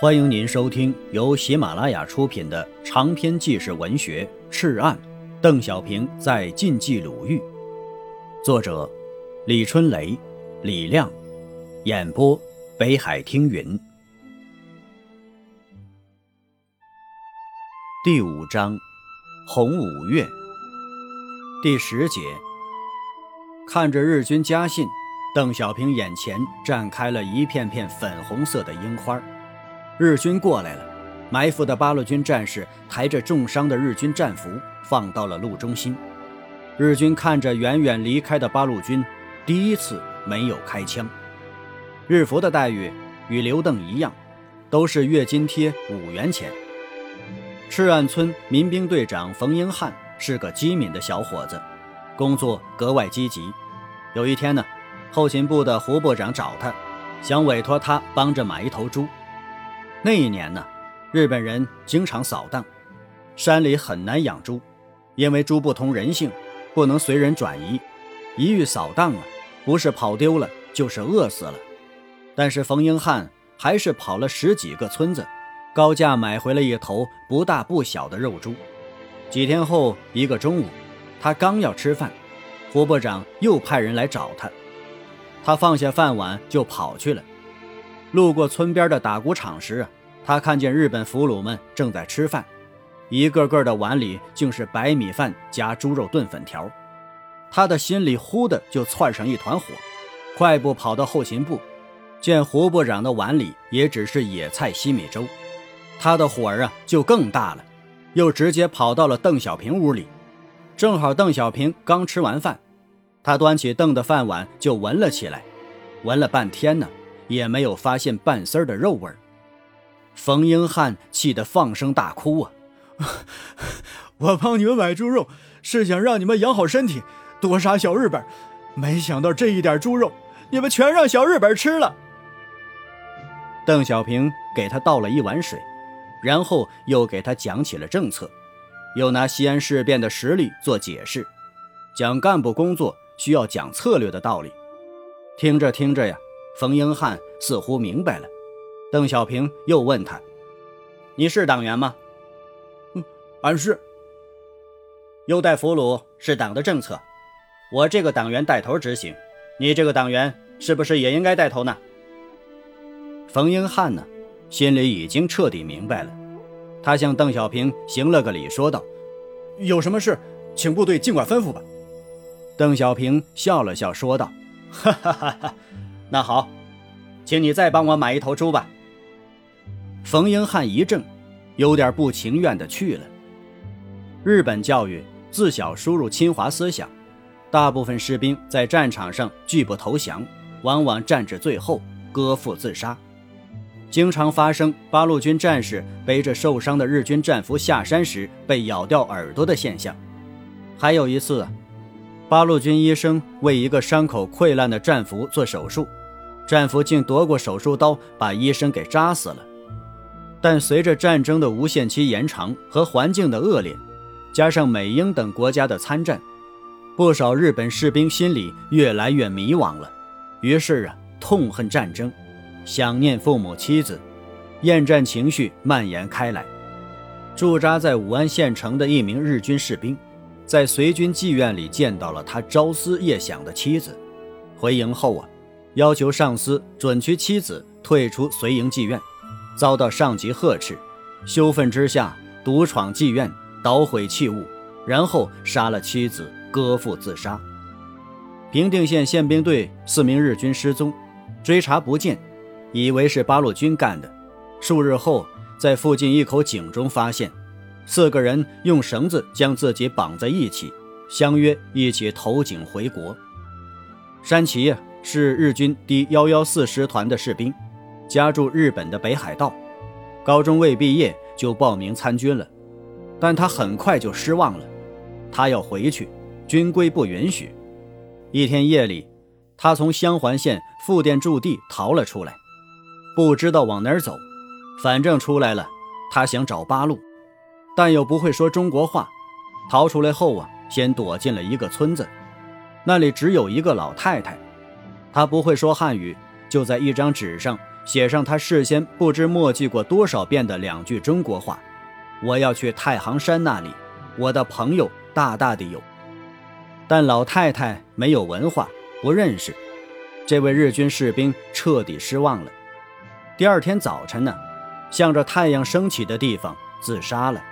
欢迎您收听由喜马拉雅出品的长篇纪实文学《赤案》，邓小平在晋冀鲁豫，作者李春雷、李亮，演播北海听云。第五章，红五月，第十节。看着日军家信，邓小平眼前绽开了一片片粉红色的樱花。日军过来了，埋伏的八路军战士抬着重伤的日军战俘放到了路中心。日军看着远远离开的八路军，第一次没有开枪。日俘的待遇与刘邓一样，都是月津贴五元钱。赤岸村民兵队长冯英汉是个机敏的小伙子，工作格外积极。有一天呢，后勤部的胡部长找他，想委托他帮着买一头猪。那一年呢，日本人经常扫荡，山里很难养猪，因为猪不通人性，不能随人转移，一遇扫荡啊，不是跑丢了，就是饿死了。但是冯英汉还是跑了十几个村子，高价买回了一头不大不小的肉猪。几天后，一个中午，他刚要吃饭，胡部长又派人来找他，他放下饭碗就跑去了。路过村边的打谷场时，他看见日本俘虏们正在吃饭，一个个的碗里竟是白米饭加猪肉炖粉条。他的心里忽的就窜上一团火，快步跑到后勤部，见胡部长的碗里也只是野菜稀米粥，他的火儿啊就更大了，又直接跑到了邓小平屋里，正好邓小平刚吃完饭，他端起邓的饭碗就闻了起来，闻了半天呢。也没有发现半丝儿的肉味儿，冯英汉气得放声大哭啊！我帮你们买猪肉，是想让你们养好身体，多杀小日本，没想到这一点猪肉，你们全让小日本吃了。邓小平给他倒了一碗水，然后又给他讲起了政策，又拿西安事变的实例做解释，讲干部工作需要讲策略的道理。听着听着呀。冯英汉似乎明白了，邓小平又问他：“你是党员吗？”“嗯，俺是。”“优待俘虏是党的政策，我这个党员带头执行，你这个党员是不是也应该带头呢？”冯英汉呢，心里已经彻底明白了，他向邓小平行了个礼，说道：“有什么事，请部队尽管吩咐吧。”邓小平笑了笑，说道：“哈哈哈哈。”那好，请你再帮我买一头猪吧。冯英汉一怔，有点不情愿的去了。日本教育自小输入侵华思想，大部分士兵在战场上拒不投降，往往战至最后割腹自杀，经常发生八路军战士背着受伤的日军战俘下山时被咬掉耳朵的现象。还有一次，八路军医生为一个伤口溃烂的战俘做手术。战俘竟夺过手术刀，把医生给扎死了。但随着战争的无限期延长和环境的恶劣，加上美英等国家的参战，不少日本士兵心里越来越迷惘了。于是啊，痛恨战争，想念父母妻子，厌战情绪蔓延开来。驻扎在武安县城的一名日军士兵，在随军妓院里见到了他朝思夜想的妻子。回营后啊。要求上司准许妻子退出随营妓院，遭到上级呵斥，羞愤之下独闯妓院，捣毁器物，然后杀了妻子，割腹自杀。平定县宪兵队四名日军失踪，追查不见，以为是八路军干的。数日后，在附近一口井中发现，四个人用绳子将自己绑在一起，相约一起投井回国。山崎呀。是日军第幺幺四师团的士兵，家住日本的北海道，高中未毕业就报名参军了，但他很快就失望了，他要回去，军规不允许。一天夜里，他从香环县富店驻地逃了出来，不知道往哪儿走，反正出来了，他想找八路，但又不会说中国话。逃出来后啊，先躲进了一个村子，那里只有一个老太太。他不会说汉语，就在一张纸上写上他事先不知墨迹过多少遍的两句中国话：“我要去太行山那里，我的朋友大大的有。”但老太太没有文化，不认识。这位日军士兵彻底失望了。第二天早晨呢，向着太阳升起的地方自杀了。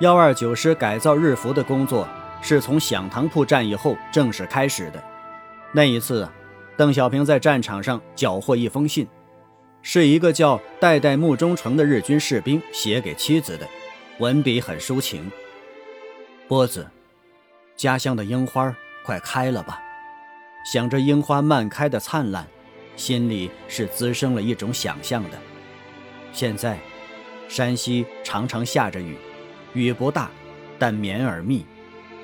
幺二九师改造日服的工作是从响堂铺战役后正式开始的。那一次，邓小平在战场上缴获一封信，是一个叫代代木忠诚的日军士兵写给妻子的，文笔很抒情。波子，家乡的樱花快开了吧？想着樱花漫开的灿烂，心里是滋生了一种想象的。现在，山西常常下着雨。雨不大，但绵而密，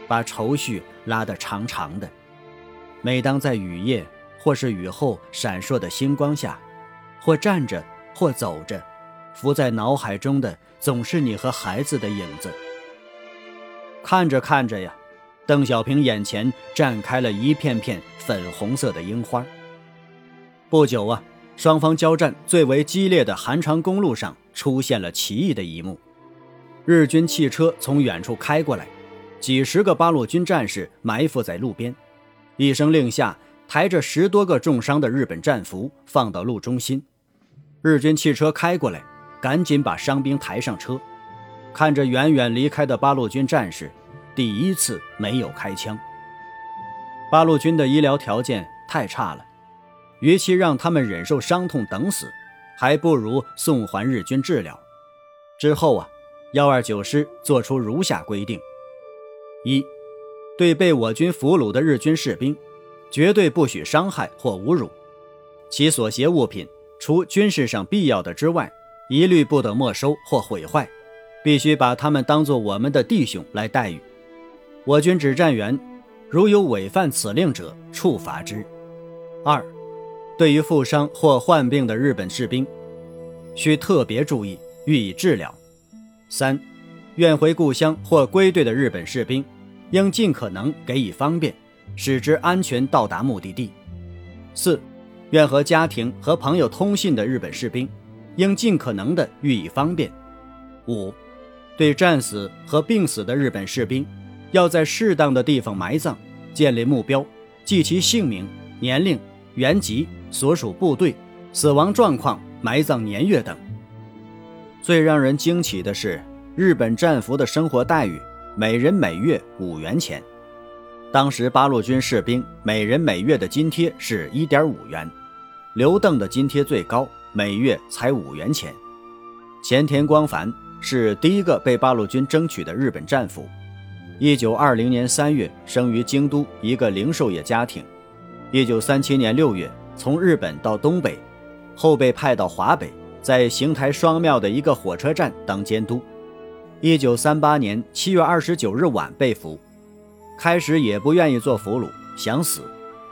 把愁绪拉得长长的。每当在雨夜或是雨后闪烁的星光下，或站着，或走着，浮在脑海中的总是你和孩子的影子。看着看着呀，邓小平眼前绽开了一片片粉红色的樱花。不久啊，双方交战最为激烈的韩长公路上出现了奇异的一幕。日军汽车从远处开过来，几十个八路军战士埋伏在路边。一声令下，抬着十多个重伤的日本战俘放到路中心。日军汽车开过来，赶紧把伤兵抬上车。看着远远离开的八路军战士，第一次没有开枪。八路军的医疗条件太差了，与其让他们忍受伤痛等死，还不如送还日军治疗。之后啊。幺二九师作出如下规定：一，对被我军俘虏的日军士兵，绝对不许伤害或侮辱；其所携物品，除军事上必要的之外，一律不得没收或毁坏，必须把他们当作我们的弟兄来待遇。我军指战员如有违犯此令者，处罚之。二，对于负伤或患病的日本士兵，需特别注意，予以治疗。三，愿回故乡或归队的日本士兵，应尽可能给予方便，使之安全到达目的地。四，愿和家庭和朋友通信的日本士兵，应尽可能的予以方便。五，对战死和病死的日本士兵，要在适当的地方埋葬，建立目标，记其姓名、年龄、原籍、所属部队、死亡状况、埋葬年月等。最让人惊奇的是，日本战俘的生活待遇，每人每月五元钱。当时八路军士兵每人每月的津贴是一点五元，刘邓的津贴最高，每月才五元钱。前田光繁是第一个被八路军争取的日本战俘，一九二零年三月生于京都一个零售业家庭，一九三七年六月从日本到东北，后被派到华北。在邢台双庙的一个火车站当监督。一九三八年七月二十九日晚被俘，开始也不愿意做俘虏，想死。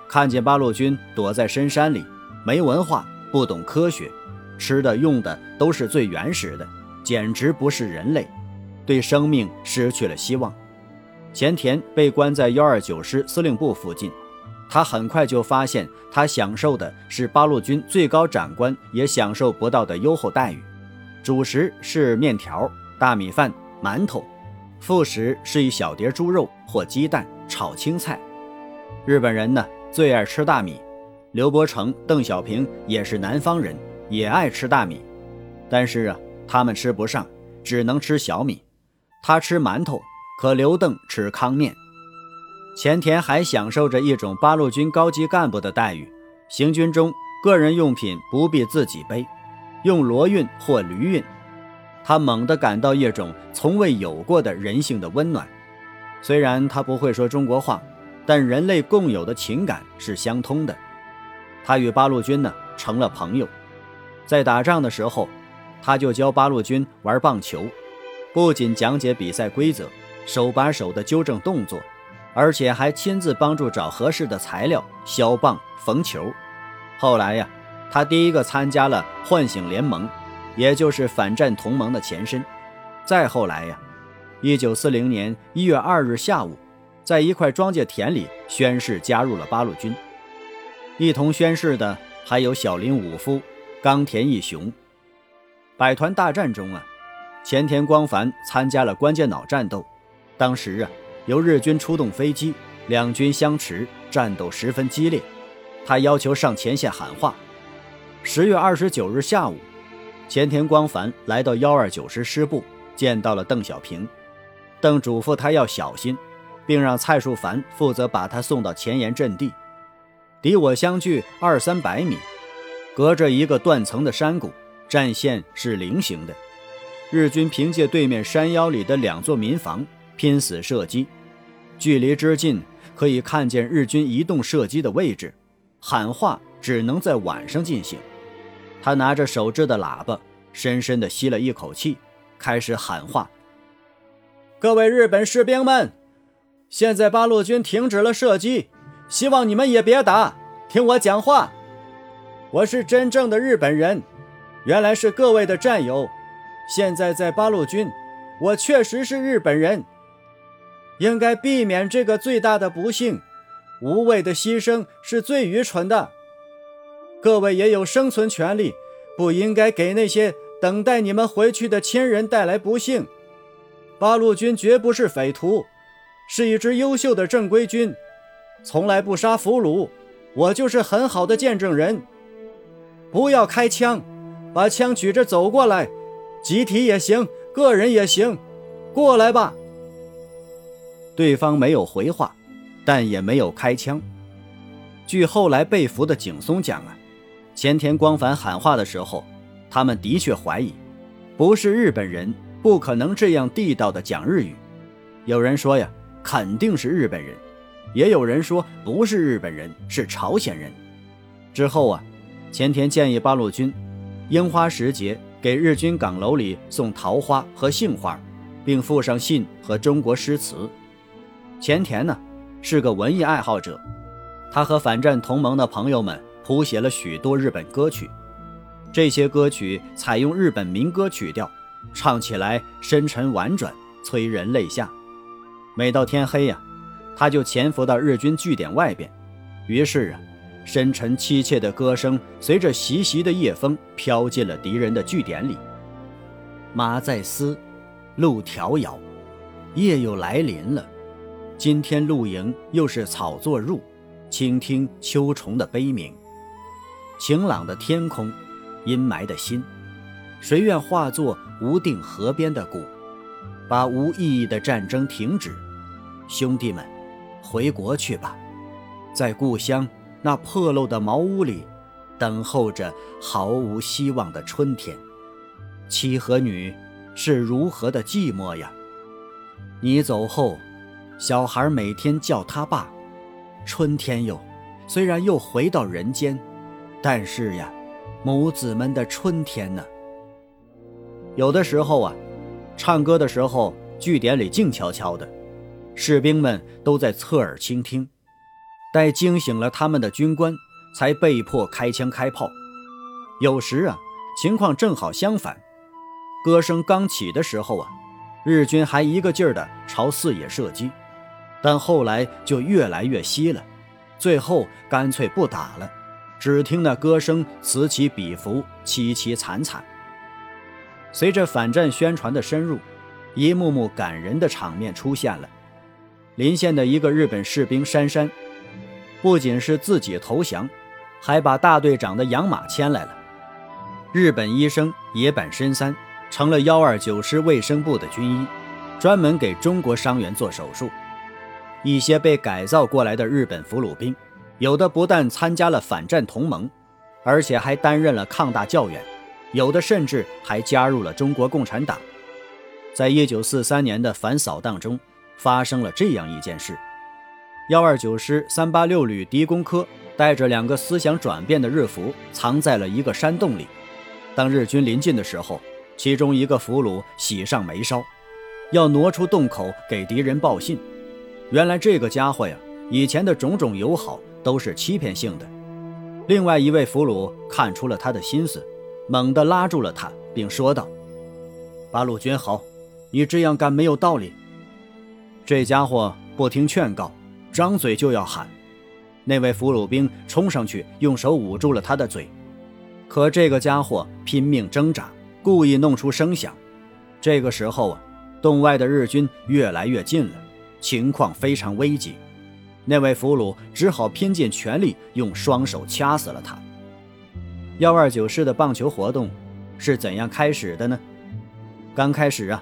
看见八路军躲在深山里，没文化，不懂科学，吃的用的都是最原始的，简直不是人类，对生命失去了希望。前田被关在幺二九师司令部附近。他很快就发现，他享受的是八路军最高长官也享受不到的优厚待遇。主食是面条、大米饭、馒头，副食是一小碟猪肉或鸡蛋炒青菜。日本人呢最爱吃大米，刘伯承、邓小平也是南方人，也爱吃大米，但是啊，他们吃不上，只能吃小米。他吃馒头，可刘邓吃糠面。前田还享受着一种八路军高级干部的待遇，行军中个人用品不必自己背，用骡运或驴运。他猛地感到一种从未有过的人性的温暖。虽然他不会说中国话，但人类共有的情感是相通的。他与八路军呢成了朋友，在打仗的时候，他就教八路军玩棒球，不仅讲解比赛规则，手把手的纠正动作。而且还亲自帮助找合适的材料削棒、缝球。后来呀，他第一个参加了唤醒联盟，也就是反战同盟的前身。再后来呀，一九四零年一月二日下午，在一块庄稼田里宣誓加入了八路军。一同宣誓的还有小林武夫、冈田义雄。百团大战中啊，前田光繁参加了关键脑战斗。当时啊，由日军出动飞机，两军相持，战斗十分激烈。他要求上前线喊话。十月二十九日下午，前田光繁来到幺二九师师部，见到了邓小平。邓嘱咐他要小心，并让蔡树凡负责把他送到前沿阵地。敌我相距二三百米，隔着一个断层的山谷。战线是菱形的，日军凭借对面山腰里的两座民房拼死射击，距离之近可以看见日军移动射击的位置。喊话只能在晚上进行。他拿着手制的喇叭，深深地吸了一口气，开始喊话：“各位日本士兵们，现在八路军停止了射击，希望你们也别打，听我讲话。我是真正的日本人。”原来是各位的战友，现在在八路军，我确实是日本人，应该避免这个最大的不幸，无谓的牺牲是最愚蠢的。各位也有生存权利，不应该给那些等待你们回去的亲人带来不幸。八路军绝不是匪徒，是一支优秀的正规军，从来不杀俘虏，我就是很好的见证人。不要开枪。把枪举着走过来，集体也行，个人也行，过来吧。对方没有回话，但也没有开枪。据后来被俘的景松讲啊，前田光繁喊话的时候，他们的确怀疑，不是日本人，不可能这样地道的讲日语。有人说呀，肯定是日本人；也有人说不是日本人，是朝鲜人。之后啊，前田建议八路军。樱花时节，给日军岗楼里送桃花和杏花，并附上信和中国诗词。前田呢，是个文艺爱好者，他和反战同盟的朋友们谱写了许多日本歌曲。这些歌曲采用日本民歌曲调，唱起来深沉婉转，催人泪下。每到天黑呀，他就潜伏到日军据点外边，于是啊。深沉凄切的歌声随着习习的夜风飘进了敌人的据点里。马在嘶，路迢遥，夜又来临了。今天露营又是草作入，倾听秋虫的悲鸣。晴朗的天空，阴霾的心，谁愿化作无定河边的鼓，把无意义的战争停止？兄弟们，回国去吧，在故乡。那破漏的茅屋里，等候着毫无希望的春天。妻和女是如何的寂寞呀！你走后，小孩每天叫他爸。春天哟，虽然又回到人间，但是呀，母子们的春天呢？有的时候啊，唱歌的时候，据点里静悄悄的，士兵们都在侧耳倾听。待惊醒了他们的军官，才被迫开枪开炮。有时啊，情况正好相反。歌声刚起的时候啊，日军还一个劲儿的朝四野射击，但后来就越来越稀了，最后干脆不打了。只听那歌声此起彼伏，凄凄惨惨。随着反战宣传的深入，一幕幕感人的场面出现了。临县的一个日本士兵珊珊。不仅是自己投降，还把大队长的养马牵来了。日本医生野坂伸三成了幺二九师卫生部的军医，专门给中国伤员做手术。一些被改造过来的日本俘虏兵，有的不但参加了反战同盟，而且还担任了抗大教员，有的甚至还加入了中国共产党。在一九四三年的反扫荡中，发生了这样一件事。幺二九师三八六旅狄公科带着两个思想转变的日俘，藏在了一个山洞里。当日军临近的时候，其中一个俘虏喜上眉梢，要挪出洞口给敌人报信。原来这个家伙呀，以前的种种友好都是欺骗性的。另外一位俘虏看出了他的心思，猛地拉住了他，并说道：“八路军好，你这样干没有道理。”这家伙不听劝告。张嘴就要喊，那位俘虏兵冲上去，用手捂住了他的嘴。可这个家伙拼命挣扎，故意弄出声响。这个时候啊，洞外的日军越来越近了，情况非常危急。那位俘虏只好拼尽全力用双手掐死了他。幺二九师的棒球活动是怎样开始的呢？刚开始啊，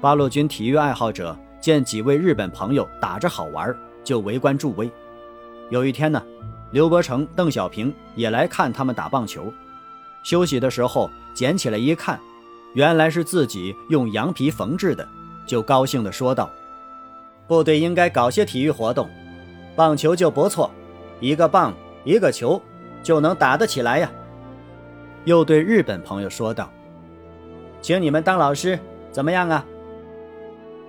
八路军体育爱好者见几位日本朋友打着好玩，就围观助威。有一天呢，刘伯承、邓小平也来看他们打棒球。休息的时候捡起来一看，原来是自己用羊皮缝制的，就高兴地说道：“部队应该搞些体育活动，棒球就不错，一个棒一个球就能打得起来呀。”又对日本朋友说道：“请你们当老师，怎么样啊？”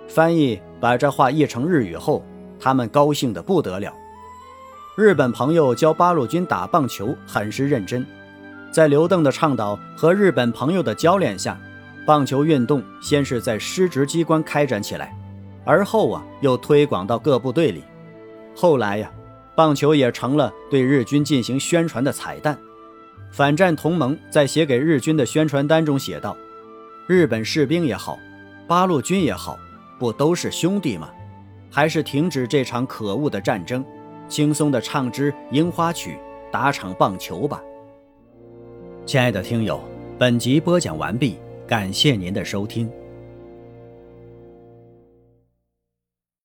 翻译把这话译成日语后，他们高兴得不得了。日本朋友教八路军打棒球很是认真。在刘邓的倡导和日本朋友的教练下，棒球运动先是在师职机关开展起来，而后啊又推广到各部队里。后来呀，棒球也成了对日军进行宣传的彩蛋。反战同盟在写给日军的宣传单中写道：“日本士兵也好，八路军也好，不都是兄弟吗？还是停止这场可恶的战争，轻松地唱支樱花曲，打场棒球吧。”亲爱的听友，本集播讲完毕，感谢您的收听。